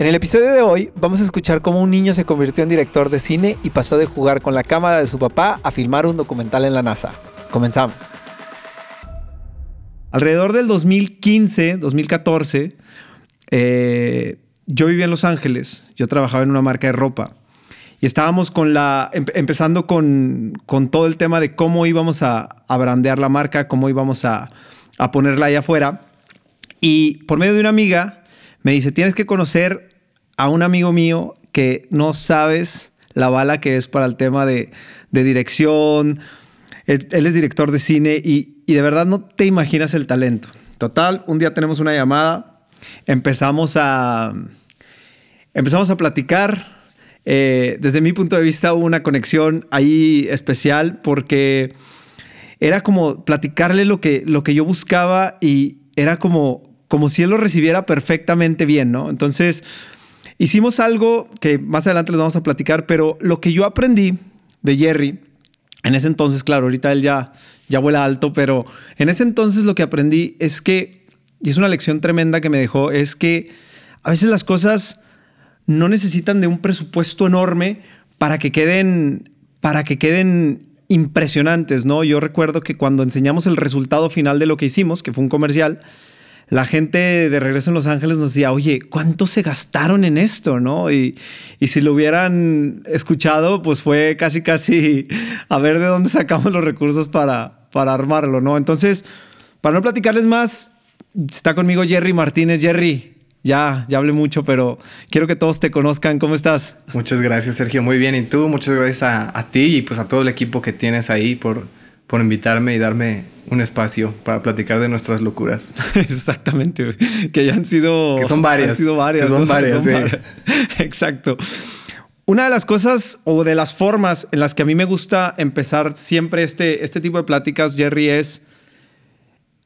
En el episodio de hoy vamos a escuchar cómo un niño se convirtió en director de cine y pasó de jugar con la cámara de su papá a filmar un documental en la NASA. Comenzamos. Alrededor del 2015, 2014, eh, yo vivía en Los Ángeles, yo trabajaba en una marca de ropa y estábamos con la, empezando con, todo el tema de cómo íbamos a, a brandear la marca, cómo íbamos a, a ponerla ahí afuera. Y por medio de una amiga me dice, tienes que conocer a un amigo mío que no sabes la bala que es para el tema de, dirección. Él, es director de cine y, de verdad no te imaginas el talento. Total, un día tenemos una llamada, empezamos a, empezamos a platicar. Eh, desde mi punto de vista hubo una conexión ahí especial porque era como platicarle lo que, lo que yo buscaba y era como, como si él lo recibiera perfectamente bien, ¿no? Entonces, Hicimos algo que más adelante les vamos a platicar, pero lo que yo aprendí de Jerry, en ese entonces, claro, ahorita él ya, ya vuela alto, pero en ese entonces lo que aprendí es que, y es una lección tremenda que me dejó, es que a veces las cosas no necesitan de un presupuesto enorme para que queden, para que queden impresionantes, ¿no? Yo recuerdo que cuando enseñamos el resultado final de lo que hicimos, que fue un comercial, la gente de regreso en Los Ángeles nos decía, oye, ¿cuánto se gastaron en esto? ¿no? Y, si lo hubieran escuchado, pues fue casi, casi a ver de dónde sacamos los recursos para, para armarlo, ¿no? Entonces, para no platicarles más, está conmigo Jerry Martínez. Jerry, ya, ya hablé mucho, pero quiero que todos te conozcan. ¿Cómo estás? Muchas gracias, Sergio. Muy bien. Y tú, muchas gracias a, a ti y pues a todo el equipo que tienes ahí por, por invitarme y darme un espacio para platicar de nuestras locuras. Exactamente, que ya han sido... Que son varias. Han sido varias. son, varias, Exacto. Una de las cosas o de las formas en las que a mí me gusta empezar siempre este, este tipo de pláticas, Jerry, es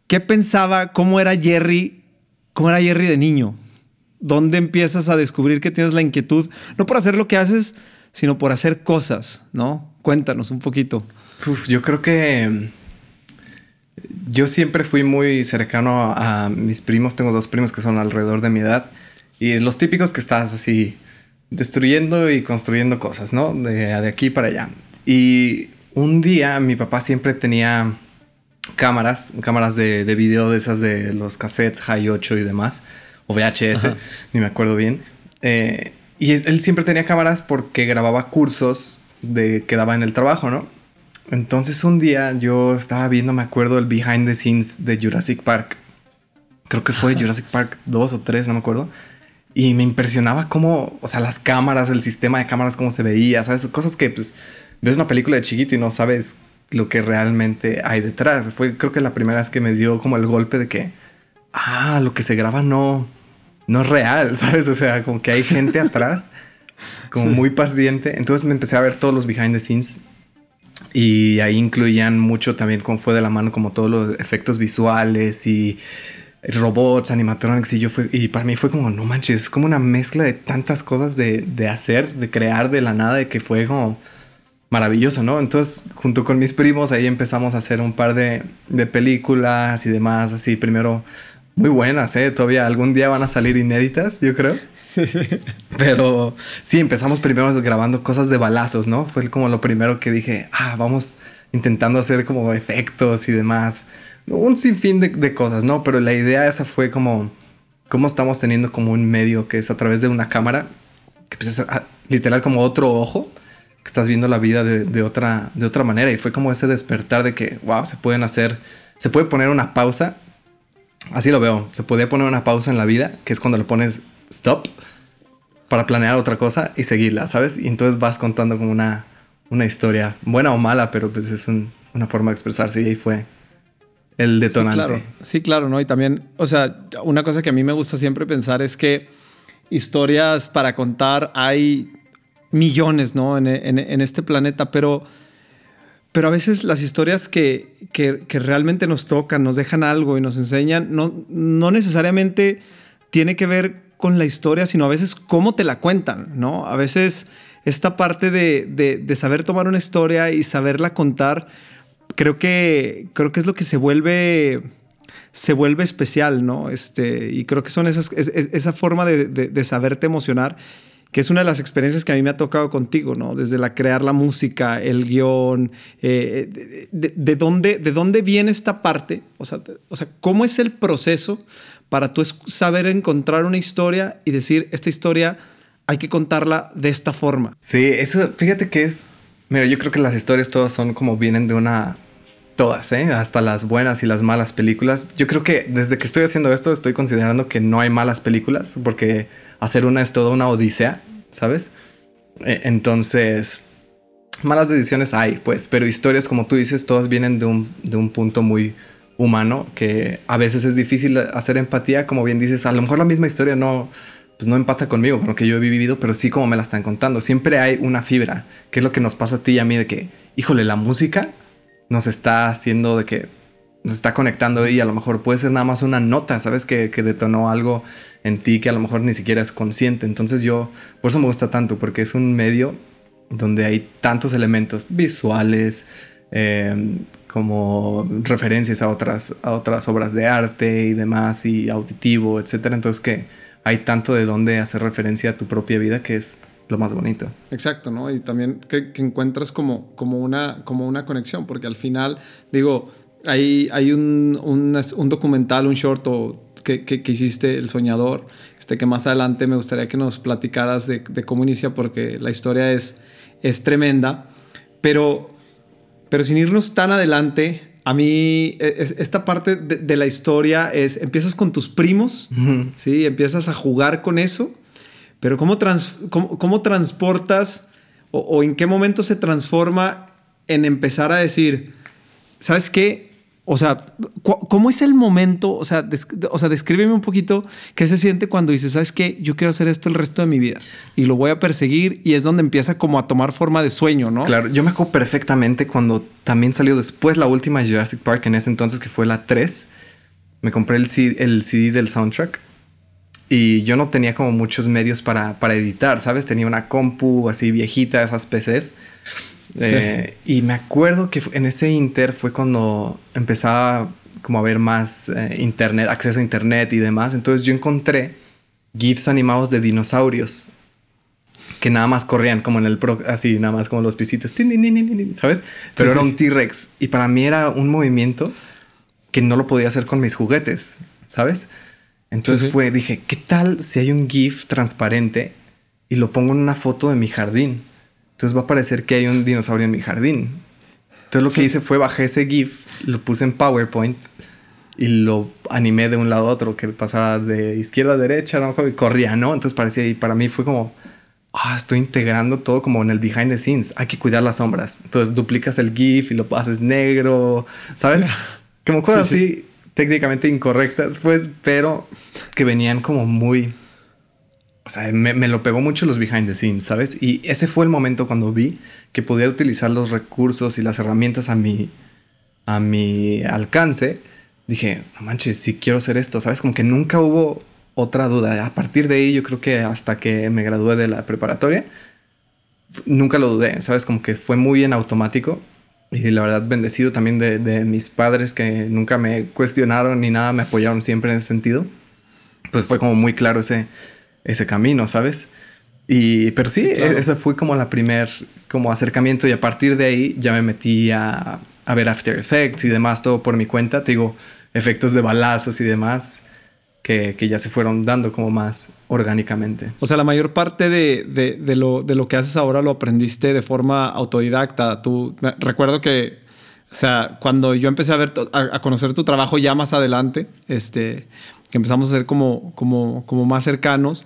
¿qué pensaba, cómo era Jerry, cómo era Jerry de niño? ¿Dónde empiezas a descubrir que tienes la inquietud, no por hacer lo que haces, sino por hacer cosas, ¿no? Cuéntanos un poquito. Yo creo que yo siempre fui muy cercano a, mis primos. Tengo dos primos que son alrededor de mi edad. Y los típicos que estás así destruyendo y construyendo cosas, ¿no? De, aquí para allá. Y un día mi papá siempre tenía cámaras, cámaras de, de video de esas de los cassettes High 8 y demás, o VHS, ni me acuerdo bien. Eh, y él siempre tenía cámaras porque grababa cursos de que daba en el trabajo, ¿no? Entonces un día yo estaba viendo, me acuerdo, el behind the scenes de Jurassic Park. Creo que fue Jurassic Park 2 o 3, no me acuerdo. Y me impresionaba cómo, o sea, las cámaras, el sistema de cámaras, cómo se veía, ¿sabes? Cosas que, pues, ves una película de chiquito y no sabes lo que realmente hay detrás. Fue, creo que la primera vez que me dio como el golpe de que, ah, lo que se graba no, no es real, ¿sabes? O sea, como que hay gente atrás, como muy paciente. Entonces me empecé a ver todos los behind the scenes y ahí incluían mucho también como fue de la mano como todos los efectos visuales y robots, animatronics y yo fue y para mí fue como no manches, es como una mezcla de tantas cosas de, de hacer, de crear de la nada, de que fue como maravilloso, ¿no? Entonces, junto con mis primos, ahí empezamos a hacer un par de, de películas y demás, así primero muy buenas, ¿eh? Todavía algún día van a salir inéditas, yo creo. Sí, sí. Pero sí, empezamos primero grabando cosas de balazos, ¿no? Fue como lo primero que dije, ah, vamos intentando hacer como efectos y demás. Un sinfín de, de cosas, ¿no? Pero la idea esa fue como, cómo estamos teniendo como un medio que es a través de una cámara, que pues es literal como otro ojo, que estás viendo la vida de, de, otra, de otra manera. Y fue como ese despertar de que, wow, se pueden hacer, se puede poner una pausa Así lo veo. Se podía poner una pausa en la vida, que es cuando le pones stop para planear otra cosa y seguirla, ¿sabes? Y entonces vas contando como una, una historia, buena o mala, pero pues es una forma de expresarse y ahí fue el detonante. Sí, claro, sí, claro, ¿no? Y también, o sea, una cosa que a mí me gusta siempre pensar es que historias para contar hay millones, ¿no? En, este planeta, pero, pero a veces las historias que, que, realmente nos tocan, nos dejan algo y nos enseñan, no, no necesariamente tiene que ver con la historia, sino a veces cómo te la cuentan, ¿no? A veces esta parte de, de saber tomar una historia y saberla contar creo que, creo que es lo que se vuelve, se vuelve especial, ¿no? Este, y creo que son esas, esa forma de, de, saberte emocionar, que es una de las experiencias que a mí me ha tocado contigo, ¿no? Desde la crear la música, el guion, eh, de, dónde, de dónde viene esta parte, o sea, o sea, cómo es el proceso para tú saber encontrar una historia y decir, esta historia hay que contarla de esta forma. Sí, eso, fíjate que es, mira, yo creo que las historias todas son como vienen de una Todas, ¿eh? Hasta las buenas y las malas películas. Yo creo que desde que estoy haciendo esto estoy considerando que no hay malas películas porque hacer una es toda una odisea, ¿sabes? E, entonces, malas decisiones hay, pues, pero historias como tú dices, todas vienen de un, de un punto muy humano que a veces es difícil hacer empatía, como bien dices, a lo mejor la misma historia no, pues no empata conmigo, con lo que yo he vivido, pero sí como me la están contando. Siempre hay una fibra, que es lo que nos pasa a ti y a mí, de que, híjole, la música nos está haciendo de que nos está conectando y a lo mejor puede ser nada más una nota, ¿sabes? Que, que, detonó algo en ti que a lo mejor ni siquiera es consciente. Entonces yo, por eso me gusta tanto, porque es un medio donde hay tantos elementos visuales, em, como referencias a otras, a otras obras de arte y demás, y auditivo, etc. Entonces que hay tanto de dónde hacer referencia a tu propia vida que es lo más bonito. Exacto, ¿no? Y también que, encuentras como, como, una, como una conexión, porque al final, digo, hay, hay un, un, documental, un short que, que, hiciste, El Soñador, este, que más adelante me gustaría que nos platicaras de, de cómo inicia, porque la historia es, es tremenda, pero, pero sin irnos tan adelante, a mí e, esta parte de, la historia es, empiezas con tus primos, ¿sí? Empiezas a jugar con eso pero ¿cómo, cómo, transportas o, en qué momento se transforma en empezar a decir, ¿sabes qué? O sea, ¿cómo es el momento? O sea, o sea, descríbeme un poquito qué se siente cuando dices, ¿sabes qué? Yo quiero hacer esto el resto de mi vida y lo voy a perseguir y es donde empieza como a tomar forma de sueño, ¿no? Claro, yo me acuerdo perfectamente cuando también salió después la última Jurassic Park en ese entonces que fue la 3. Me compré el el CD del soundtrack y yo no tenía como muchos medios para, para editar, ¿sabes? Tenía una compu así viejita, esas PCs. Eh, y me acuerdo que en ese inter fue cuando empezaba como a ver más eh, internet, acceso a internet y demás. Entonces yo encontré GIFs animados de dinosaurios que nada más corrían como en el pro, así nada más como los pisitos, ¿sabes? Pero era un T-Rex y para mí era un movimiento que no lo podía hacer con mis juguetes, ¿sabes? Entonces fue, dije, ¿qué tal si hay un GIF transparente y lo pongo en una foto de mi jardín? Entonces va a parecer que hay un dinosaurio en mi jardín. Entonces lo que hice fue bajé ese GIF, lo puse en PowerPoint y lo animé de un lado a otro, que pasara de izquierda a derecha, ¿no? y corría, ¿no? Entonces parecía, y para mí fue como, ah, estoy integrando todo como en el behind the scenes. Hay que cuidar las sombras. Entonces duplicas el GIF y lo haces negro, ¿sabes? Como cosas así técnicamente incorrectas, pues, pero que venían como muy... O sea, me, lo pegó mucho los behind the scenes, ¿sabes? Y ese fue el momento cuando vi que podía utilizar los recursos y las herramientas a mi, a mi alcance. Dije, no manches, si quiero hacer esto, ¿sabes? Como que nunca hubo otra duda. A partir de ahí, yo creo que hasta que me gradué de la preparatoria, nunca lo dudé, ¿sabes? Como que fue muy en automático y la verdad, bendecido también de, de, mis padres que nunca me cuestionaron ni nada, me apoyaron siempre en ese sentido. Pues fue como muy claro ese, ese camino, ¿sabes? Y, pero sí, e, ese fue como la primer como acercamiento y a partir de ahí ya me metí a, a ver After Effects y demás, todo por mi cuenta. Te digo, efectos de balazos y demás que, que, ya se fueron dando como más orgánicamente. O sea, la mayor parte de, de, de, lo, de lo que haces ahora lo aprendiste de forma autodidacta. Tú, recuerdo que, o sea, cuando yo empecé a ver, a, conocer tu trabajo ya más adelante, este, que empezamos a ser como, como, como más cercanos,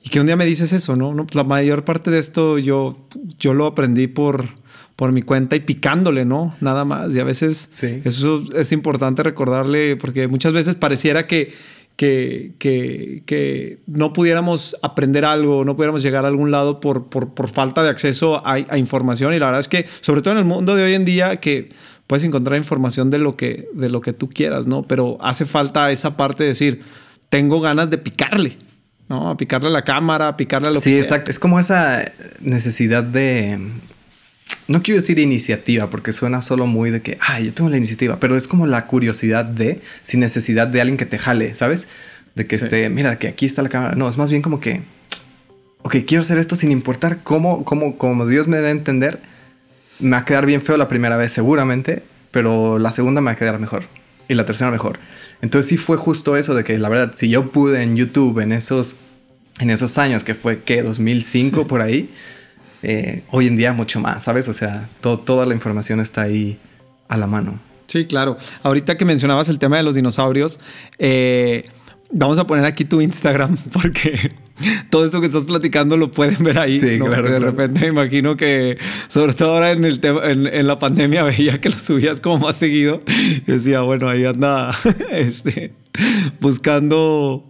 y que un día me dices eso, ¿no? no pues la mayor parte de esto yo, yo lo aprendí por por mi cuenta y picándole, ¿no? Nada más. Y a veces eso es importante recordarle porque muchas veces pareciera que, que, que, no pudiéramos aprender algo, no pudiéramos llegar a algún lado por, por, por falta de acceso a, a, información. Y la verdad es que, sobre todo en el mundo de hoy en día, que puedes encontrar información de lo que, de lo que tú quieras, ¿no? Pero hace falta esa parte de decir, tengo ganas de picarle. ¿no? A picarle a la cámara, a picarle a lo que sea. Sí, exacto. Es como esa necesidad de no quiero decir iniciativa porque suena solo muy de que, ah, yo tengo la iniciativa, pero es como la curiosidad de, sin necesidad de alguien que te jale, ¿sabes? De que esté, mira, que aquí está la cámara. No, es más bien como que, ok, quiero hacer esto sin importar cómo, cómo, como Dios me da a entender. Me va a quedar bien feo la primera vez, seguramente, pero la segunda me va a quedar mejor y la tercera mejor. Entonces sí fue justo eso de que la verdad, si yo pude en YouTube en esos, en esos años, que fue que 2005 por ahí, eh, hoy en día mucho más, ¿sabes? O sea, toda la información está ahí a la mano. Sí, claro. Ahorita que mencionabas el tema de los dinosaurios, eh, vamos a poner aquí tu Instagram porque todo esto que estás platicando lo pueden ver ahí. Sí, claro. De repente me imagino que, sobre todo ahora en, el tema, en, la pandemia, veía que lo subías como más seguido. Y decía, bueno, ahí anda este, buscando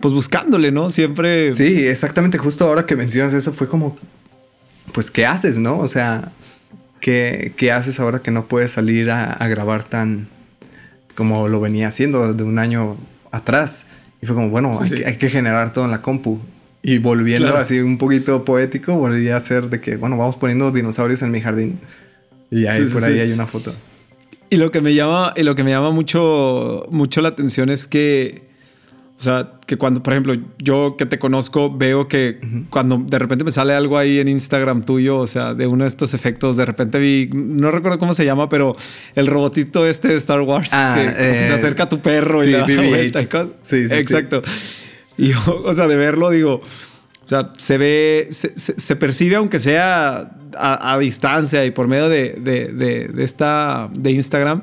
pues buscándole, ¿no? Siempre. Sí, exactamente. Justo ahora que mencionas eso, fue como, pues, ¿qué haces, no? O sea, ¿qué, qué haces ahora que no puedes salir a, grabar tan como lo venía haciendo de un año atrás? Y fue como, bueno, hay, Que, generar todo en la compu. Y volviendo así un poquito poético, volví a hacer de que, bueno, vamos poniendo dinosaurios en mi jardín. Y ahí por ahí hay una foto. Y lo que me llama, y lo que me llama mucho, mucho la atención es que o sea, que cuando, por ejemplo, yo que te conozco, veo que cuando de repente me sale algo ahí en Instagram tuyo, o sea, de uno de estos efectos, de repente vi, no recuerdo cómo se llama, pero el robotito este de Star Wars, ah, que, se eh, acerca a tu perro y le da vuelta y cosas. Sí, sí, Exacto. Y yo, o sea, de verlo, digo, o sea, se ve, se, percibe, aunque sea a, distancia y por medio de, de, esta, de Instagram,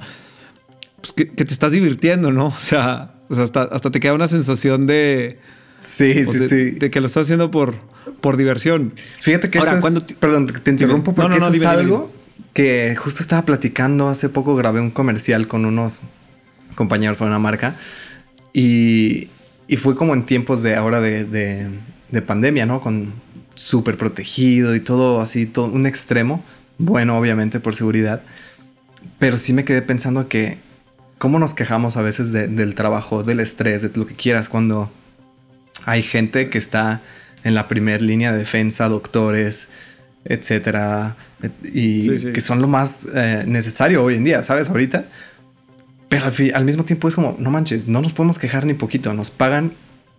pues que, que te estás divirtiendo, ¿no? O sea, o sea, hasta, hasta te queda una sensación de. Sí, sí, sí. De que lo estás haciendo por, por diversión. Fíjate que Ahora, cuando perdón, te interrumpo porque no, no, no, eso es algo que justo estaba platicando hace poco. Grabé un comercial con unos compañeros para una marca y, y fue como en tiempos de ahora de, de, de pandemia, ¿no? Con súper protegido y todo así, todo un extremo. Bueno, obviamente por seguridad. Pero sí me quedé pensando que cómo nos quejamos a veces del trabajo, del estrés, de lo que quieras, cuando hay gente que está en la primera línea de defensa, doctores, etcétera, y que son lo más eh, necesario hoy en día, ¿sabes? Ahorita. Pero al, al, mismo tiempo es como, no manches, no nos podemos quejar ni poquito, nos pagan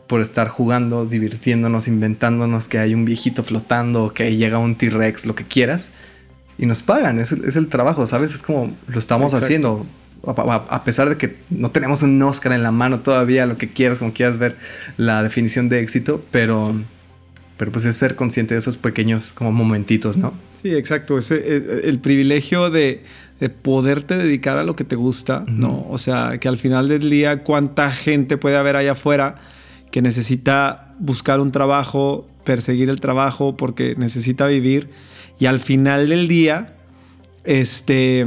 por estar jugando, divirtiéndonos, inventándonos que hay un viejito flotando, que llega un T-Rex, lo que quieras, y nos pagan, es, es, el trabajo, ¿sabes? Es como lo estamos haciendo a pesar de que no tenemos un Oscar en la mano todavía, lo que quieras, como quieras ver la definición de éxito, pero, pero pues es ser consciente de esos pequeños como momentitos, ¿no? Sí, exacto. Ese, eh, el, privilegio de, de, poderte dedicar a lo que te gusta, ¿no? O sea, que al final del día, cuánta gente puede haber allá afuera que necesita buscar un trabajo, perseguir el trabajo porque necesita vivir y al final del día, este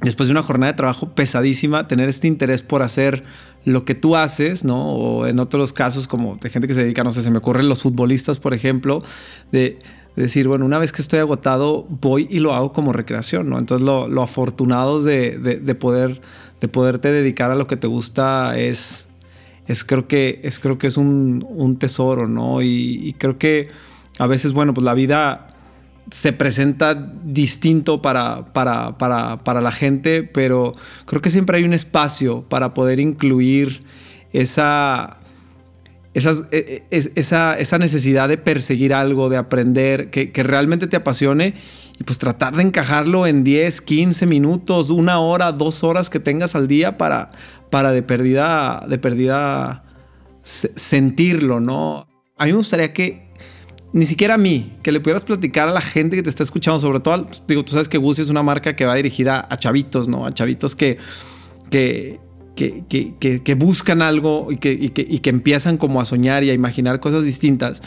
después de una jornada de trabajo pesadísima, tener este interés por hacer lo que tú haces, ¿no? O en otros casos como de gente que se dedica, no sé, se me ocurren los futbolistas, por ejemplo, de, decir, bueno, una vez que estoy agotado, voy y lo hago como recreación, ¿no? Entonces lo, afortunados de, de, poder, de poderte dedicar a lo que te gusta es, es creo que es, creo que es un, un tesoro, ¿no? Y, y creo que a veces, bueno, pues la vida se presenta distinto para, para, para, para, la gente, pero creo que siempre hay un espacio para poder incluir esa, e, e, esa, esa, necesidad de perseguir algo, de aprender, que, que, realmente te apasione y pues tratar de encajarlo en 10, 15 minutos, una hora, dos horas que tengas al día para, para de perdida, de sentirlo, ¿no? A mí me gustaría que ni siquiera a mí, que le pudieras platicar a la gente que te está escuchando, sobre todo, digo, tú sabes que Gucci es una marca que va dirigida a chavitos, ¿no? A chavitos que, que, que, que, buscan algo y, que, empiezan como a soñar y a imaginar cosas distintas.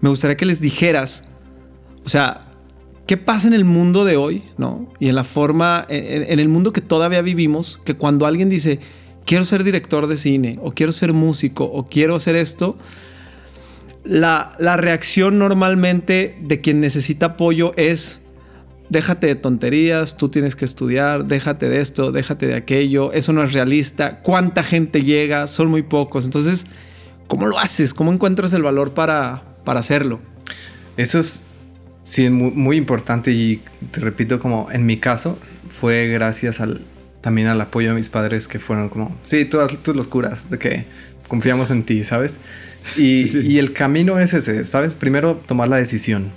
Me gustaría que les dijeras, o sea, ¿qué pasa en el mundo de hoy, no? Y en la forma, en, el mundo que todavía vivimos, que cuando alguien dice, quiero ser director de cine, o quiero ser músico, o quiero hacer esto, la, la reacción normalmente de quien necesita apoyo es, déjate de tonterías, tú tienes que estudiar, déjate de esto, déjate de aquello, eso no es realista, cuánta gente llega, son muy pocos. Entonces, ¿cómo lo haces? ¿Cómo encuentras el valor para, para hacerlo? Eso es, sí, muy, importante y te repito, como en mi caso, fue gracias al, también al apoyo de mis padres que fueron como, sí, tú, tú los curas, de que confiamos en ti, ¿sabes? Y, y el camino es ese, ¿sabes? Primero tomar la decisión.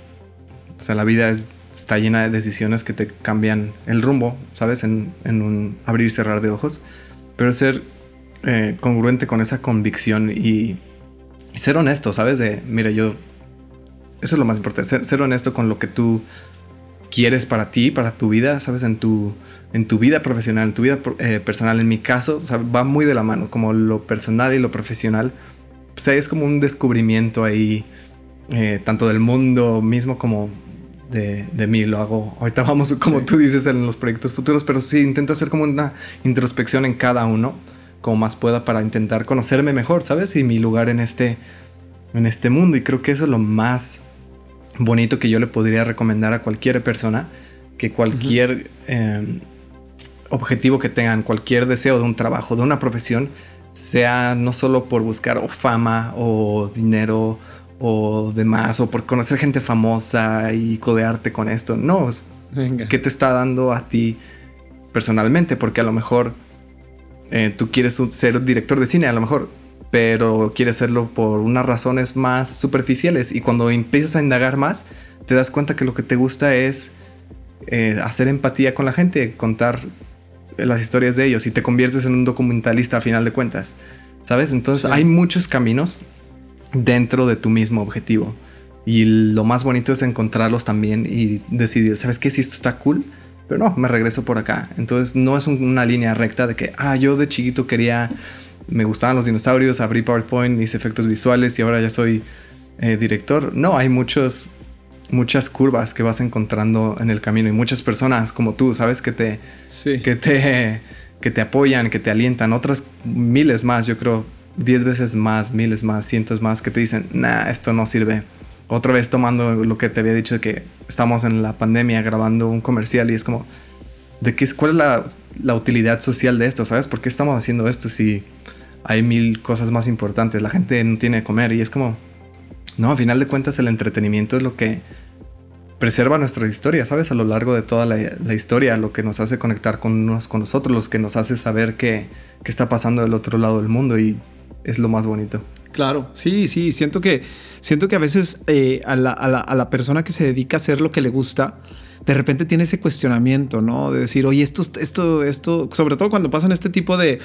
O sea, la vida es está llena de decisiones que te cambian el rumbo, ¿sabes? En, un abrir y cerrar de ojos. Pero ser eh, congruente con esa convicción y, ser honesto, ¿sabes? De, mira, yo... Eso es lo más importante, ser, honesto con lo que tú quieres para ti, para tu vida, ¿sabes? En tu, en tu vida profesional, en tu vida eh, personal. En mi caso, va muy de la mano, como lo personal y lo profesional. Pues es como un descubrimiento ahí, eh, tanto del mundo mismo como de, mí, lo hago. Ahorita vamos, como tú dices, en los proyectos futuros, pero sí intento hacer como una introspección en cada uno, como más pueda, para intentar conocerme mejor, ¿sabes? Y mi lugar en este, en este mundo. Y creo que eso es lo más bonito que yo le podría recomendar a cualquier persona, que cualquier em, objetivo que tengan, cualquier deseo de un trabajo, de una profesión, sea no solo por buscar fama o dinero o demás, o por conocer gente famosa y codearte con esto. No, ¿qué te está dando a ti personalmente? Porque a lo mejor eh, tú quieres ser director de cine, a lo mejor, pero quieres hacerlo por unas razones más superficiales y cuando empiezas a indagar más, te das cuenta que lo que te gusta es eh, hacer empatía con la gente, contar las historias de ellos y te conviertes en un documentalista a final de cuentas. ¿Sabes? Entonces hay muchos caminos dentro de tu mismo objetivo. Y lo más bonito es encontrarlos también y decidir, ¿sabes qué? Si esto está cool, pero no, me regreso por acá. Entonces no es una línea recta de que, ah, yo de chiquito quería, me gustaban los dinosaurios, abrí PowerPoint, hice efectos visuales y ahora ya soy eh, director. No, hay muchos, muchas curvas que vas encontrando en el camino y muchas personas como tú, ¿sabes? Que te, que te, que te apoyan, que te alientan, otras miles más, yo creo, 10 veces más, miles más, cientos más que te dicen, nah, esto no sirve. Otra vez tomando lo que te había dicho de que estamos en la pandemia grabando un comercial y es como, ¿de qué, ¿cuál es la, la utilidad social de esto? ¿Sabes? ¿Por qué estamos haciendo esto si hay mil cosas más importantes? La gente no tiene de comer y es como, no, a final de cuentas el entretenimiento es lo que preserva nuestra historia, ¿sabes? A lo largo de toda la, historia, lo que nos hace conectar con, unos, con nosotros, los que nos hace saber qué, qué está pasando del otro lado del mundo y es lo más bonito. Claro, sí, sí, siento que, siento que a veces eh, a, la, a, la, a, la, persona que se dedica a hacer lo que le gusta, de repente tiene ese cuestionamiento, ¿no? De decir, oye, esto, esto, esto, sobre todo cuando pasan este tipo de,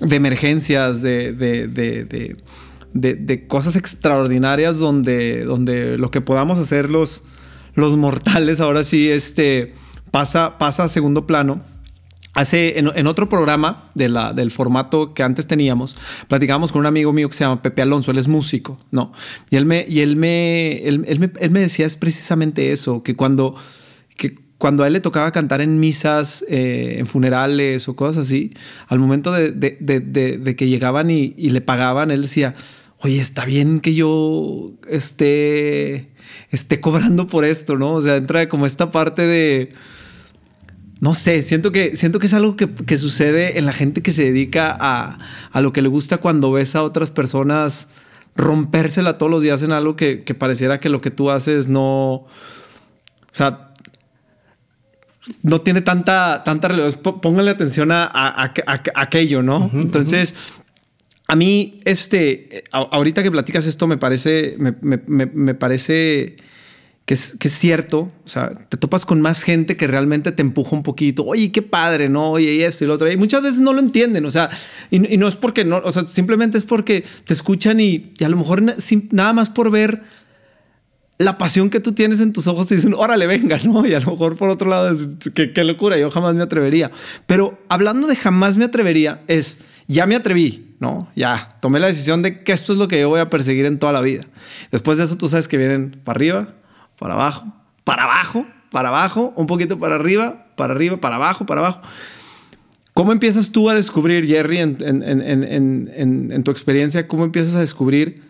de emergencias, de, de, de, cosas extraordinarias donde, donde lo que podamos hacer los, los mortales ahora sí este, pasa, pasa a segundo plano Hace en, otro programa de la, del formato que antes teníamos, platicábamos con un amigo mío que se llama Pepe Alonso, él es músico, ¿no? Y él me, y él me, él, me, él me decía es precisamente eso, que cuando, que cuando a él le tocaba cantar en misas, eh, en funerales o cosas así, al momento de, de, de, de que llegaban y, y, le pagaban, él decía, oye, está bien que yo esté, esté cobrando por esto, ¿no? O sea, entra como esta parte de no sé, siento que, siento que es algo que, sucede en la gente que se dedica a, lo que le gusta cuando ves a otras personas rompérsela todos los días en algo que, pareciera que lo que tú haces no. O sea, no tiene tanta, tanta relevancia. Póngale atención a, aquello, ¿no? Entonces, a mí, este, ahorita que platicas esto, me parece, me parece que es, cierto, o sea, te topas con más gente que realmente te empuja un poquito, oye, qué padre, ¿no? Oye, y esto y lo otro. Y muchas veces no lo entienden, o sea, y, no es porque no, o sea, simplemente es porque te escuchan y, a lo mejor nada más por ver la pasión que tú tienes en tus ojos te dicen, órale, venga, ¿no? Y a lo mejor por otro lado, es, qué, qué locura, yo jamás me atrevería. Pero hablando de jamás me atrevería, es, ya me atreví, ¿no? Ya, tomé la decisión de que esto es lo que yo voy a perseguir en toda la vida. Después de eso, tú sabes que vienen para arriba, para abajo, para abajo para abajo, un poquito para arriba, para arriba, para abajo, para abajo. ¿Cómo empiezas tú a descubrir, Jerry, en, en, tu experiencia, cómo empiezas a descubrir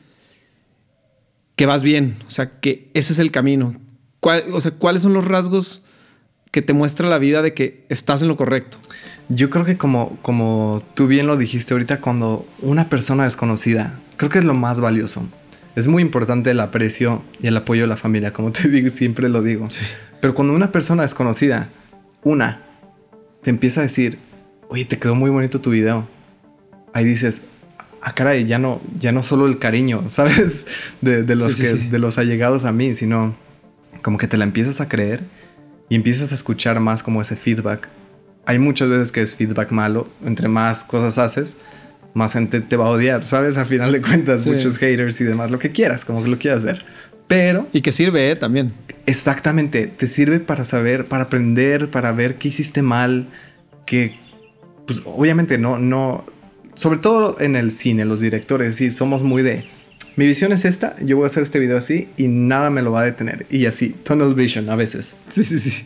que vas bien? O sea, que ese es el camino. o sea, ¿cuáles son los rasgos que te muestra la vida de que estás en lo correcto? Yo creo que como, como tú bien lo dijiste ahorita, cuando una persona desconocida, creo que es lo más valioso. Es muy importante el aprecio y el apoyo de la familia, como te digo, siempre lo digo. Pero cuando una persona desconocida, una, te empieza a decir, oye, te quedó muy bonito tu video. Ahí dices, ah, caray, ya no, ya no solo el cariño, ¿sabes? De, los, de los allegados a mí, sino como que te la empiezas a creer y empiezas a escuchar más como ese feedback. Hay muchas veces que es feedback malo, entre más cosas haces, más gente te va a odiar, ¿sabes? A final de cuentas, muchos haters y demás, lo que quieras, como que lo quieras ver. Pero... Y que sirve ¿eh? también. Exactamente, te sirve para saber, para aprender, para ver qué hiciste mal, que pues obviamente no, no, sobre todo en el cine, los directores, sí, somos muy de, mi visión es esta, yo voy a hacer este video así y nada me lo va a detener. Y así, tunnel vision a veces. Sí, sí, sí.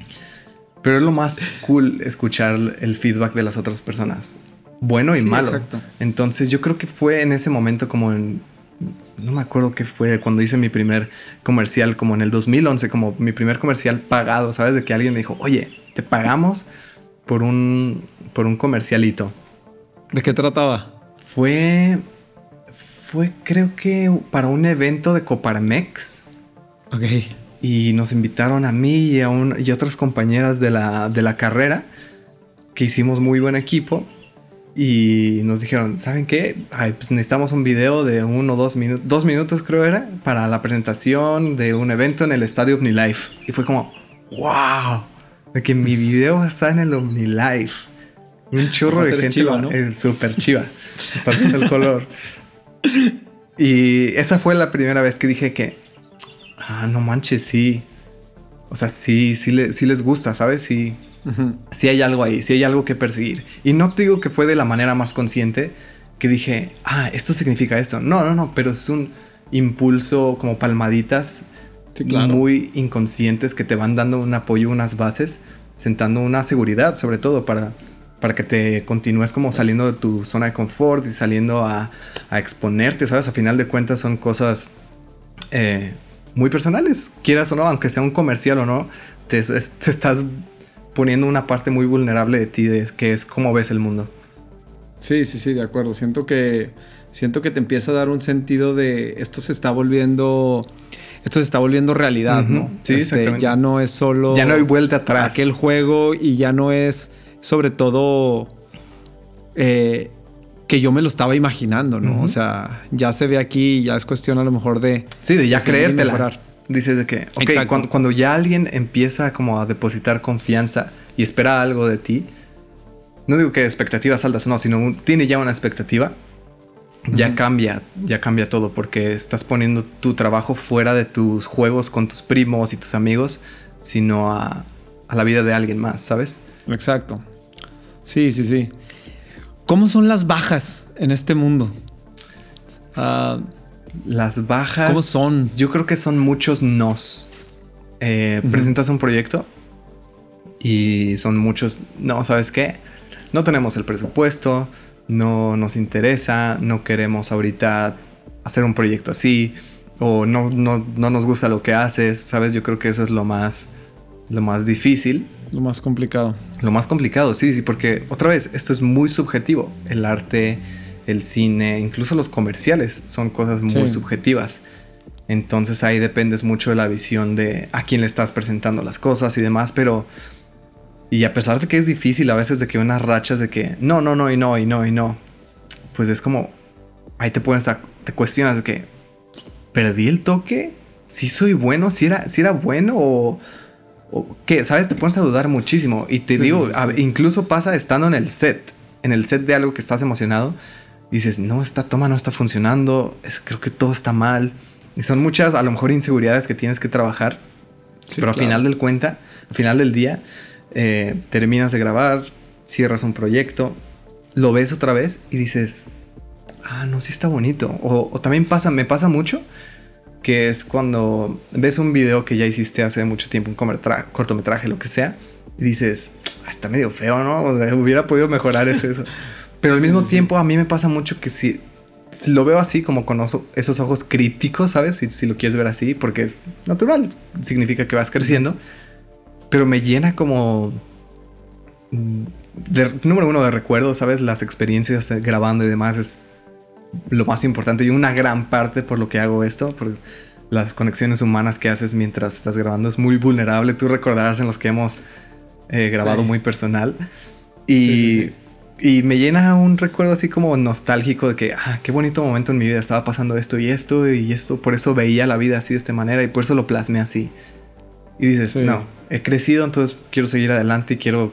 Pero es lo más cool escuchar el feedback de las otras personas. Bueno y malo. Exacto. Entonces yo creo que fue en ese momento como en... No me acuerdo qué fue cuando hice mi primer comercial, como en el 2011, como mi primer comercial pagado, ¿sabes? De que alguien me dijo, oye, te pagamos por un, por un comercialito. ¿De qué trataba? Fue, fue creo que para un evento de Coparmex. Ok. Y nos invitaron a mí y a, un, y otras compañeras de la, de la carrera, que hicimos muy buen equipo. Y nos dijeron, ¿saben qué? pues necesitamos un video de uno o dos minutos, dos minutos creo era, para la presentación de un evento en el estadio OmniLife. Y fue como, wow, de que mi video está en el OmniLife. Un chorro de gente. Chiva, ¿no? Súper chiva. el color. Y esa fue la primera vez que dije que. Ah, no manches, sí. O sea, sí, sí, les gusta, ¿sabes? Sí. Sí hay algo ahí, sí hay algo que perseguir. Y no te digo que fue de la manera más consciente que dije, ah, esto significa esto. No, no, no, pero es un impulso como palmaditas muy inconscientes que te van dando un apoyo, unas bases, sentando una seguridad sobre todo para, para que te continúes como saliendo de tu zona de confort y saliendo a, exponerte, ¿sabes? A final de cuentas son cosas eh, muy personales, quieras o no, aunque sea un comercial o no, te, estás poniendo una parte muy vulnerable de ti, que es cómo ves el mundo. Sí, sí, sí, de acuerdo. Siento que, siento que te empieza a dar un sentido de esto se está volviendo esto se está volviendo realidad, ¿no? Sí, este, Ya no es solo. Ya no hay vuelta atrás. Aquel juego y ya no es, sobre todo, eh, que yo me lo estaba imaginando, ¿no? O sea, ya se ve aquí, ya es cuestión a lo mejor de. Sí, de ya creértela. Dices de que, ok, cuando, cuando, ya alguien empieza como a depositar confianza y espera algo de ti, no digo que expectativas altas no, sino tiene ya una expectativa, ya cambia, ya cambia todo porque estás poniendo tu trabajo fuera de tus juegos con tus primos y tus amigos, sino a, la vida de alguien más, ¿sabes? Exacto. Sí, sí, sí. ¿Cómo son las bajas en este mundo? Ah, las bajas. ¿Cómo son? Yo creo que son muchos nos. Eh, presentas un proyecto y son muchos. No, ¿sabes qué? No tenemos el presupuesto no nos interesa, no queremos ahorita hacer un proyecto así, o no, no, nos gusta lo que haces, ¿sabes? Yo creo que eso es lo más, lo más difícil. Lo más complicado. Lo más complicado, sí, sí, porque otra vez, esto es muy subjetivo. El arte, el cine, incluso los comerciales son cosas muy subjetivas. Entonces ahí dependes mucho de la visión de a quién le estás presentando las cosas y demás, pero y a pesar de que es difícil a veces de que unas rachas de que no, no, no y no y no y no, pues es como ahí te pones te cuestionas de que perdí el toque, si soy bueno, si era, si era bueno o, o qué, sabes, te pones a dudar muchísimo y te digo, incluso pasa estando en el set, en el set de algo que estás emocionado, dices, no, esta toma no está funcionando, es, creo que todo está mal. Y son muchas, a lo mejor, inseguridades que tienes que trabajar. pero al final del cuenta, al final del día, eh, terminas de grabar, cierras un proyecto, lo ves otra vez y dices, ah, no, sí está bonito. O, también pasa, me pasa mucho que es cuando ves un video que ya hiciste hace mucho tiempo, un cortometraje, lo que sea, y dices, ah, está medio feo, ¿no? O sea, hubiera podido mejorar eso. eso. Pero al mismo tiempo a mí me pasa mucho que si, lo veo así, como con esos ojos críticos, ¿sabes? Si, si lo quieres ver así, porque es natural, significa que vas creciendo, pero me llena como... Mm, número uno de recuerdos, ¿sabes? Las experiencias grabando y demás es lo más importante y una gran parte por lo que hago esto, por las conexiones humanas que haces mientras estás grabando es muy vulnerable. Tú recordarás en los que hemos eh, grabado muy personal. Y, y, me llena un recuerdo así como nostálgico de que, ah, qué bonito momento en mi vida estaba pasando esto y esto y esto. Por eso veía la vida así de esta manera y por eso lo plasmé así. Y dices, no, he crecido, entonces quiero seguir adelante y quiero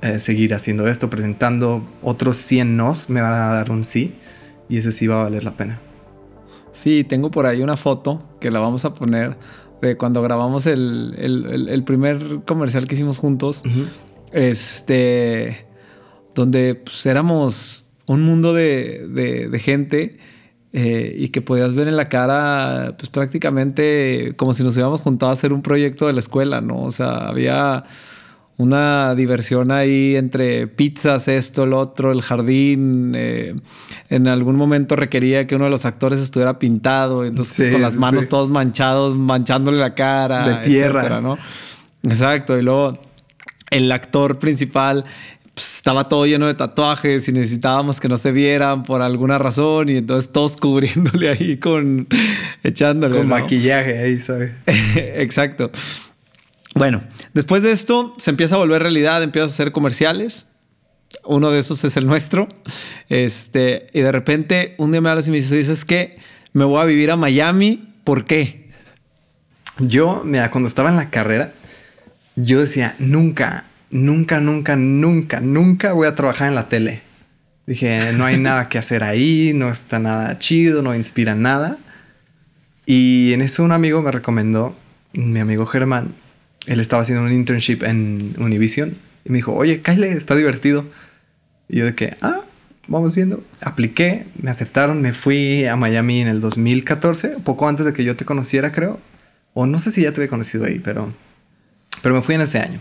eh, seguir haciendo esto, presentando otros 100 nos, me van a dar un sí y ese sí va a valer la pena. Sí, tengo por ahí una foto que la vamos a poner de cuando grabamos el, primer comercial que hicimos juntos. Este, donde pues, éramos un mundo de, gente eh, y que podías ver en la cara, pues prácticamente como si nos hubiéramos juntado a hacer un proyecto de la escuela, ¿no? O sea, había una diversión ahí entre pizzas, esto, el otro, el jardín. Eh, en algún momento requería que uno de los actores estuviera pintado, entonces con las manos todos manchados, manchándole la cara. De tierra. ¿no? Exacto. Y luego el actor principal pues, estaba todo lleno de tatuajes y necesitábamos que no se vieran por alguna razón y entonces todos cubriéndole ahí con echándole con maquillaje ahí, ¿sabes? Exacto. Bueno, después de esto se empieza a volver realidad, empiezas a hacer comerciales. Uno de esos es el nuestro. Este, y de repente un día me hablas y me dices, que me voy a vivir a Miami. ¿Por qué? Yo, mira, cuando estaba en la carrera, yo decía, nunca, nunca, nunca, nunca, nunca voy a trabajar en la tele. Dije, no hay nada que hacer ahí, no está nada chido, no inspira nada. Y en eso un amigo me recomendó, mi amigo Germán, él estaba haciendo un internship en Univision y me dijo, oye, Kyle, está divertido. Y yo de que, ah, vamos viendo. Apliqué, me aceptaron, me fui a Miami en el 2014, poco antes de que yo te conociera, creo. O no sé si ya te había conocido ahí, pero, pero me fui en ese año.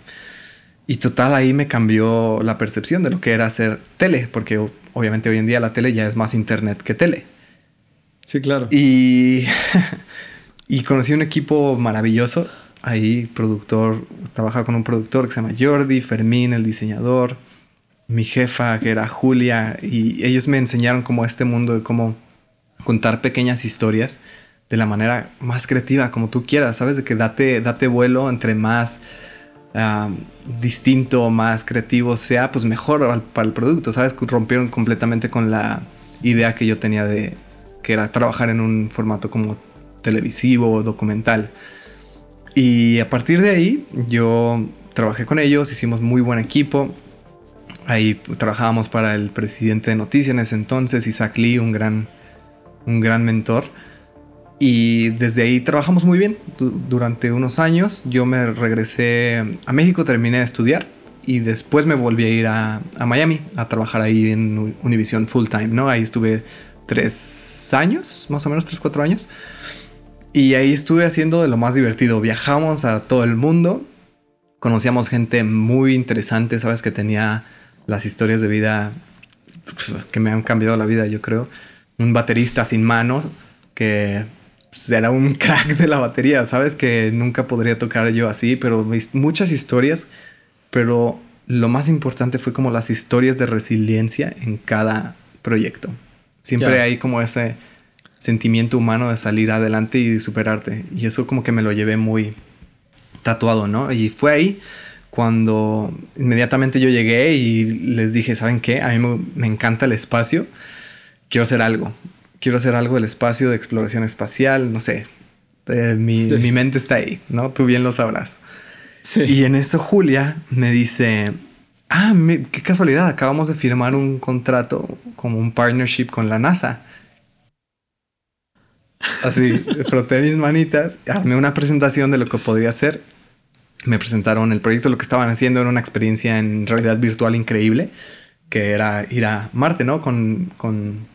Y total, ahí me cambió la percepción de lo que era hacer tele, porque obviamente hoy en día la tele ya es más internet que tele. Sí, claro. Y, y conocí un equipo maravilloso ahí productor, trabajaba con un productor que se llama Jordi, Fermín, el diseñador, mi jefa que era Julia, y ellos me enseñaron como este mundo de cómo contar pequeñas historias de la manera más creativa, como tú quieras, ¿sabes? De que date, date vuelo entre más distinto, más creativo sea, pues mejor para el producto, ¿sabes? Rompieron completamente con la idea que yo tenía de que era trabajar en un formato como televisivo o documental. Y a partir de ahí yo trabajé con ellos, hicimos muy buen equipo. Ahí trabajábamos para el presidente de Noticias en ese entonces, Isaac Lee, un gran, un gran mentor. Y desde ahí trabajamos muy bien durante unos años. Yo me regresé a México, terminé de estudiar y después me volví a ir a, a Miami a trabajar ahí en Univision full time, ¿no? Ahí estuve tres años, más o menos tres, cuatro años. Y ahí estuve haciendo de lo más divertido. Viajamos a todo el mundo. Conocíamos gente muy interesante, sabes, que tenía las historias de vida pues, que me han cambiado la vida, yo creo. Un baterista sin manos que pues, era un crack de la batería, sabes, que nunca podría tocar yo así, pero muchas historias. Pero lo más importante fue como las historias de resiliencia en cada proyecto. Siempre hay como ese sentimiento humano de salir adelante y superarte. Y eso como que me lo llevé muy tatuado, ¿no? Y fue ahí cuando inmediatamente yo llegué y les dije, ¿saben qué? A mí me, encanta el espacio, quiero hacer algo. Quiero hacer algo del espacio, de exploración espacial, no sé. Eh, mi, mi, mente está ahí, ¿no? Tú bien lo sabrás. Sí. Y en eso Julia me dice, ah, qué casualidad, acabamos de firmar un contrato como un partnership con la NASA. Así, froté mis manitas, armé una presentación de lo que podría hacer. Me presentaron el proyecto, lo que estaban haciendo era una experiencia en realidad virtual increíble, que era ir a Marte, ¿no? Con, con,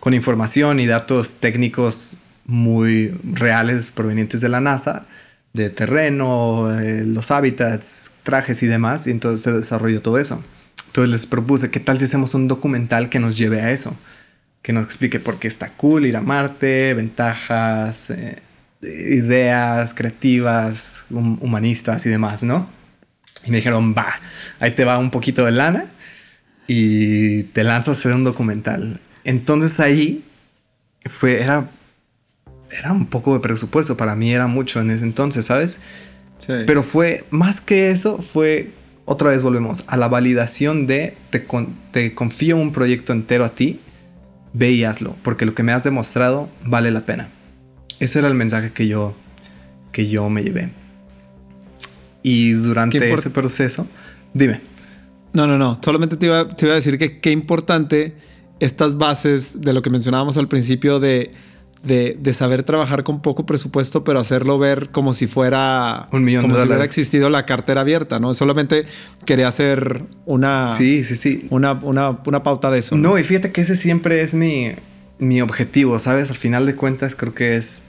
con información y datos técnicos muy reales provenientes de la NASA, de terreno, eh, los hábitats, trajes y demás, y entonces se desarrolló todo eso. Entonces les propuse, ¿qué tal si hacemos un documental que nos lleve a eso? Que nos explique por qué está cool ir a Marte, ventajas, eh, ideas creativas, humanistas y demás, ¿no? Y me dijeron, va, ahí te va un poquito de lana y te lanzas a hacer un documental. Entonces ahí fue, era, era un poco de presupuesto, para mí era mucho en ese entonces, ¿sabes? Sí. Pero fue, más que eso, fue otra vez volvemos a la validación de te, te confío un proyecto entero a ti, ve y hazlo, porque lo que me has demostrado vale la pena. Ese era el mensaje que yo, que yo me llevé. Y durante ese proceso, dime. No, no, no, solamente te iba, te iba a decir que qué importante estas bases de lo que mencionábamos al principio de de, saber trabajar con poco presupuesto, pero hacerlo ver como si fuera un millón como si hubiera existido la cartera abierta, ¿no? Solamente quería hacer una. Sí, sí, sí. Una, una, una pauta de eso. ¿no? y fíjate que ese siempre es mi, mi objetivo, ¿sabes? Al final de cuentas, creo que es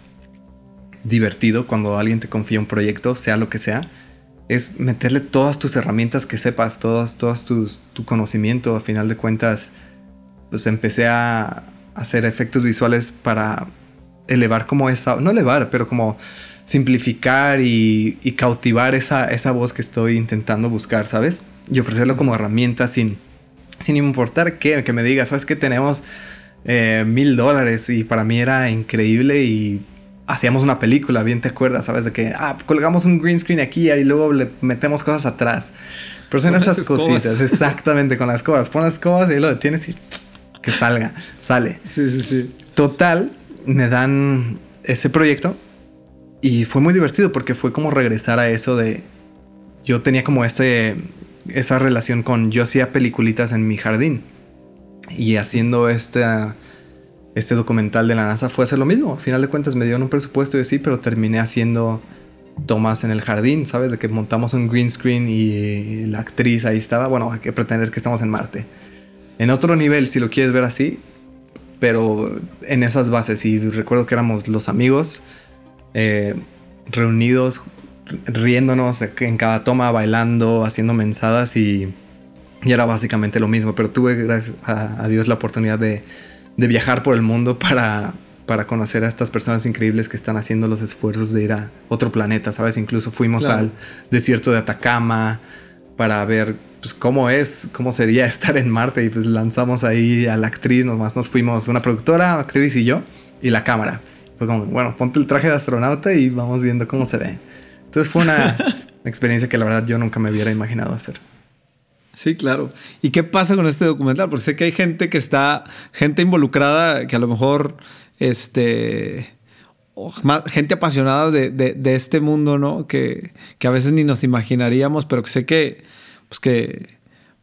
divertido cuando alguien te confía un proyecto, sea lo que sea. Es meterle todas tus herramientas que sepas, todas, todas tus, tu conocimiento. Al final de cuentas, pues empecé a hacer efectos visuales para elevar como esa, no elevar, pero como simplificar y, cautivar esa, esa voz que estoy intentando buscar, ¿sabes? Y ofrecerlo como herramienta sin, sin importar qué, que me diga, ¿sabes qué? Tenemos eh, mil dólares y para mí era increíble y hacíamos una película, bien te acuerdas, ¿sabes? De que, ah, colgamos un green screen aquí y luego le metemos cosas atrás. Pero son esas cositas, exactamente, con las cosas. Pon las cosas y lo detienes y que salga, sale. Sí, sí, sí. Total, me dan ese proyecto y fue muy divertido porque fue como regresar a eso de... Yo tenía como ese, esa relación con... Yo hacía peliculitas en mi jardín y haciendo este, este documental de la NASA fue hacer lo mismo. Al final de cuentas me dieron un presupuesto y sí, pero terminé haciendo tomas en el jardín, ¿sabes? De que montamos un green screen y la actriz ahí estaba. Bueno, hay que pretender que estamos en Marte. En otro nivel, si lo quieres ver así, pero en esas bases. Y recuerdo que éramos los amigos eh, reunidos, riéndonos en cada toma, bailando, haciendo mensadas y, era básicamente lo mismo. Pero tuve, gracias a, Dios, la oportunidad de, viajar por el mundo para, para conocer a estas personas increíbles que están haciendo los esfuerzos de ir a otro planeta, ¿sabes? Incluso fuimos al desierto de Atacama para ver pues cómo es, cómo sería estar en Marte y pues lanzamos ahí a la actriz, nomás nos fuimos una productora, actriz y yo y la cámara. Fue como, bueno, ponte el traje de astronauta y vamos viendo cómo se ve. Entonces fue una experiencia que la verdad yo nunca me hubiera imaginado hacer. Sí, claro. ¿Y qué pasa con este documental? Porque sé que hay gente que está, gente involucrada que a lo mejor, este, gente apasionada de, de, este mundo, ¿no? Que, que, a veces ni nos imaginaríamos, pero que sé que pues que,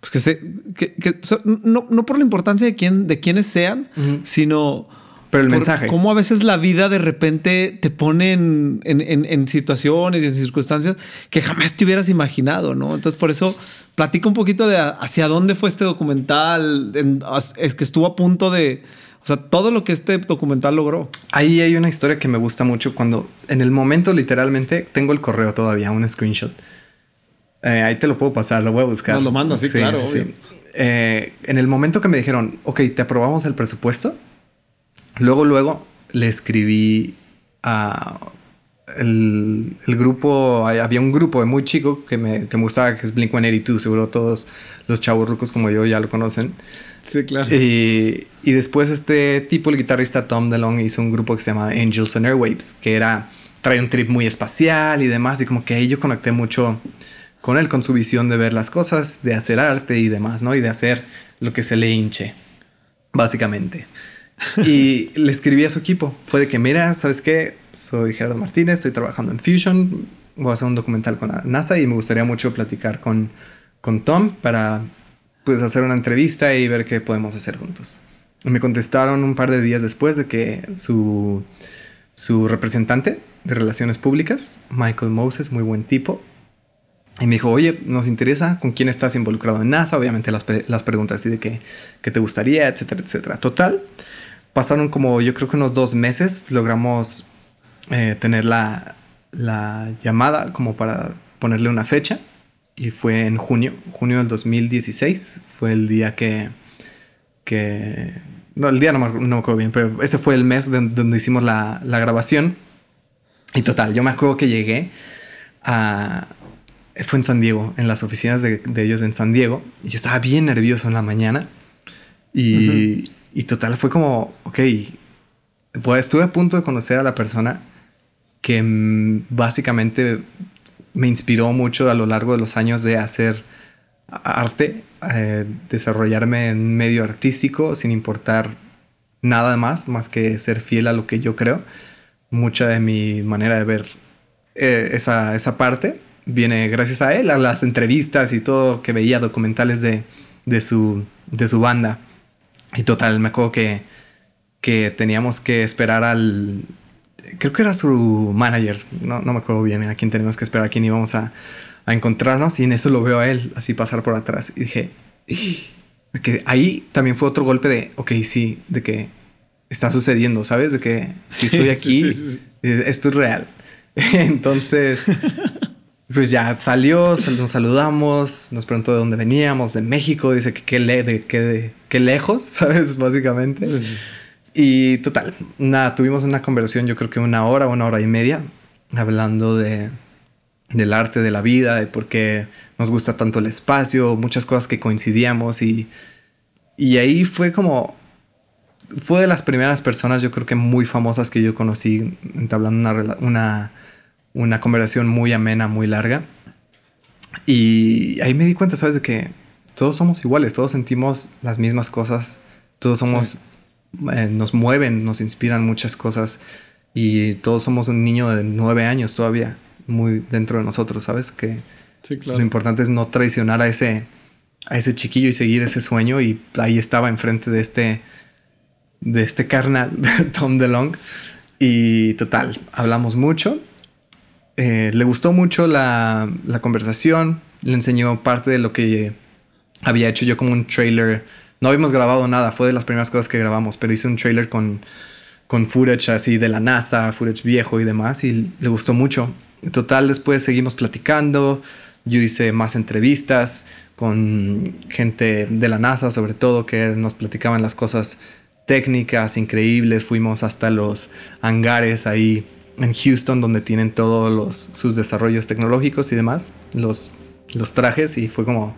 pues que, se, que, no, no, por la importancia de, quién, de quiénes sean, sino... Pero el mensaje. Cómo a veces la vida de repente te pone en, en, en, situaciones y en circunstancias que jamás te hubieras imaginado, ¿no? Entonces, por eso platica un poquito de hacia dónde fue este documental. es que estuvo a punto de. O sea, todo lo que este documental logró. Ahí hay una historia que me gusta mucho cuando, en el momento, literalmente, tengo el correo todavía, un screenshot eh, ahí te lo puedo pasar, lo voy a buscar. No, lo mando, sí, claro. Eh, en el momento que me dijeron, ok, te aprobamos el presupuesto, luego, luego le escribí a el, grupo, había un grupo de muy chico que me, que me gustaba, que es Blink-182, seguro todos los chavos rucos como yo ya lo conocen. Sí, claro. Y, y, después este tipo, el guitarrista Tom DeLong, hizo un grupo que se llama Angels and Airwaves, que era, trae un trip muy espacial y demás, y como que ahí yo conecté mucho con él, con su visión de ver las cosas, de hacer arte y demás, ¿no? Y de hacer lo que se le hinche, básicamente. y le escribí a su equipo. Fue de que, mira, ¿sabes qué? Soy Gerardo Martínez, estoy trabajando en Fusion, voy a hacer un documental con la NASA y me gustaría mucho platicar con, con Tom para pues hacer una entrevista y ver qué podemos hacer juntos. me contestaron un par de días después de que su, su representante de relaciones públicas, Michael Moses, muy buen tipo, y me dijo, oye, nos interesa con quién estás involucrado en NASA, obviamente las, las preguntas así de qué, te gustaría, etcétera, etcétera. Total, pasaron como yo creo que unos dos meses, logramos eh, tener la, la llamada como para ponerle una fecha y fue en junio, junio del 2016, fue el día que, que no, el día no me, acuerdo bien, pero ese fue el mes donde hicimos la, la, grabación. Y total, yo me acuerdo que llegué a... Fue en San Diego, en las oficinas de, de ellos en San Diego. Y yo estaba bien nervioso en la mañana. Y, y total, fue como, ok, pues estuve a punto de conocer a la persona que mm, básicamente me inspiró mucho a lo largo de los años de hacer arte, eh, desarrollarme en medio artístico sin importar nada más, más que ser fiel a lo que yo creo. Mucha de mi manera de ver eh, esa, esa, parte viene gracias a él, a las entrevistas y todo que veía documentales de, de, su, de su banda. Y total, me acuerdo que, que teníamos que esperar al, creo que era su manager, no, no me acuerdo bien a quién tenemos que esperar, a quién íbamos a, a, encontrarnos y en eso lo veo a él así pasar por atrás y dije, que ahí también fue otro golpe de, ok, sí, de que está sucediendo, ¿sabes? De que si estoy aquí, esto es real. Entonces, pues ya salió, nos saludamos, nos preguntó de dónde veníamos, de México, dice que qué, le, de, qué, qué lejos, ¿sabes? Básicamente. Y total, nada, tuvimos una conversación yo creo que una hora, una hora y media, hablando de, del arte, de la vida, de por qué nos gusta tanto el espacio, muchas cosas que coincidíamos y, y ahí fue como, fue de las primeras personas yo creo que muy famosas que yo conocí, entablando una, una, una conversación muy amena, muy larga. Y ahí me di cuenta, ¿sabes? De que todos somos iguales, todos sentimos las mismas cosas, todos somos eh, nos mueven, nos inspiran muchas cosas y todos somos un niño de nueve años todavía, muy dentro de nosotros, ¿sabes? Que lo importante es no traicionar a ese, a ese chiquillo y seguir ese sueño y ahí estaba enfrente de este, de este carnal, Tom DeLong. Y total, hablamos mucho. Eh, le gustó mucho la, la conversación, le enseñó parte de lo que había hecho yo como un trailer no habíamos grabado nada, fue de las primeras cosas que grabamos, pero hice un trailer con, con footage así de la NASA, footage viejo y demás, y le gustó mucho. Total, después seguimos platicando, yo hice más entrevistas con gente de la NASA, sobre todo, que nos platicaban las cosas técnicas increíbles, fuimos hasta los hangares ahí en Houston, donde tienen todos sus desarrollos tecnológicos y demás, los, los trajes, y fue como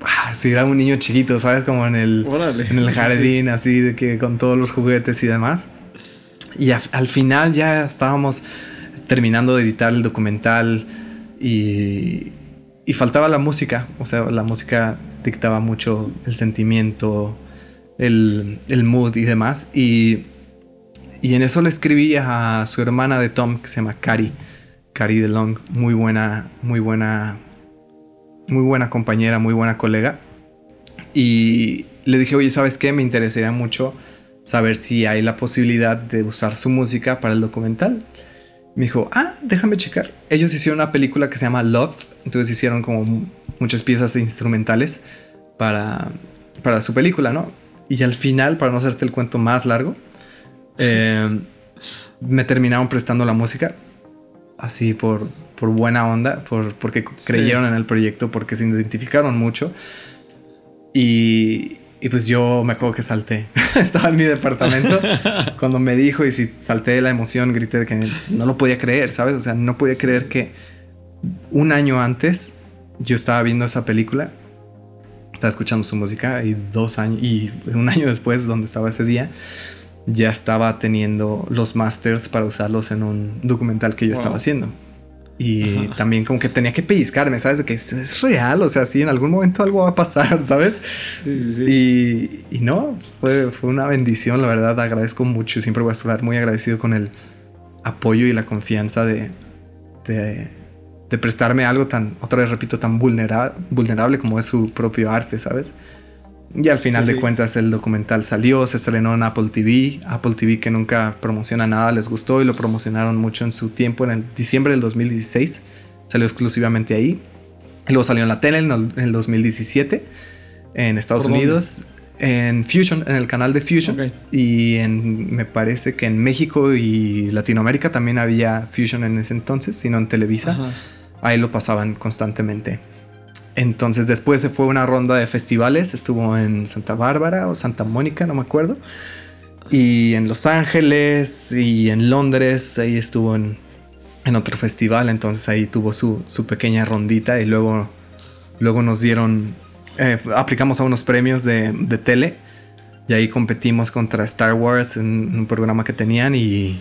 Ah, si era un niño chiquito, ¿sabes? Como en el, en el jardín, así, de que con todos los juguetes y demás. Y al final ya estábamos terminando de editar el documental y, y faltaba la música. O sea, la música dictaba mucho el sentimiento, el, el mood y demás. Y, y en eso le escribí a su hermana de Tom, que se llama Cari. Cari DeLong, muy buena, muy buena muy buena compañera, muy buena colega. Y le dije, oye, ¿sabes qué? Me interesaría mucho saber si hay la posibilidad de usar su música para el documental. Me dijo, ah, déjame checar. Ellos hicieron una película que se llama Love, entonces hicieron como muchas piezas instrumentales para, para su película, ¿no? Y al final, para no hacerte el cuento más largo, eh, me terminaron prestando la música, así por, por buena onda, por, porque creyeron en el proyecto, porque se identificaron mucho. Y, y pues yo me acuerdo que salté. Estaba en mi departamento cuando me dijo y si salté de la emoción, grité de que no lo podía creer, ¿sabes? O sea, no podía creer que un año antes yo estaba viendo esa película, estaba escuchando su música y dos años, y un año después, donde estaba ese día, ya estaba teniendo los masters para usarlos en un documental que yo estaba haciendo. Y también como que tenía que pellizcarme, ¿sabes? De que es, real, o sea, sí, en algún momento algo va a pasar, ¿sabes? Sí, sí, Y, y, no, fue, fue una bendición, la verdad, agradezco mucho, siempre voy a estar muy agradecido con el apoyo y la confianza de, de, de prestarme algo tan, otra vez repito, tan vulnerable, vulnerable como es su propio arte, ¿sabes? Y al final de cuentas el documental salió, se estrenó en Apple TV. Apple TV que nunca promociona nada, les gustó y lo promocionaron mucho en su tiempo, en el diciembre del 2016. Salió exclusivamente ahí. Luego salió en la tele en el 2017 en Estados Unidos. en Fusion, en el canal de Fusion. Y en, me parece que en México y Latinoamérica también había Fusion en ese entonces, sino en Televisa. Ajá. Ahí lo pasaban constantemente. Entonces después se fue una ronda de festivales. Estuvo en Santa Bárbara o Santa Mónica, no me acuerdo. Y en Los Ángeles y en Londres. Ahí estuvo en, otro festival. Entonces ahí tuvo su, su pequeña rondita. Y luego, luego nos dieron... eh, aplicamos a unos premios de, de tele. Y ahí competimos contra Star Wars en un programa que tenían. Y,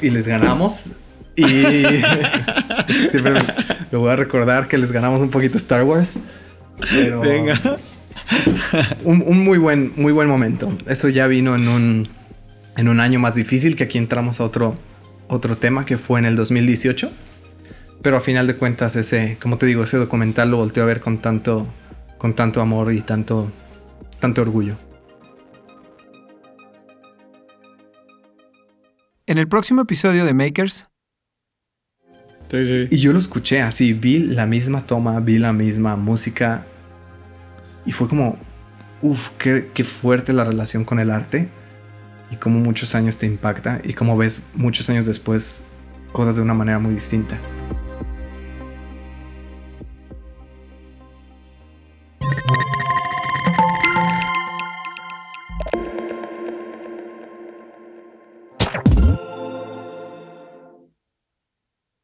y les ganamos. Y siempre lo voy a recordar que les ganamos un poquito Star Wars. Pero Venga. un, un muy buen, muy buen momento. Eso ya vino en un, en un año más difícil, que aquí entramos a otro, otro tema que fue en el 2018. Pero a final de cuentas, ese, como te digo, ese documental lo volteo a ver con tanto, con tanto amor y tanto, tanto orgullo. En el próximo episodio de Makers. Y yo lo escuché así, vi la misma toma, vi la misma música y fue como, uff, qué, qué, fuerte la relación con el arte y cómo muchos años te impacta y cómo ves muchos años después cosas de una manera muy distinta.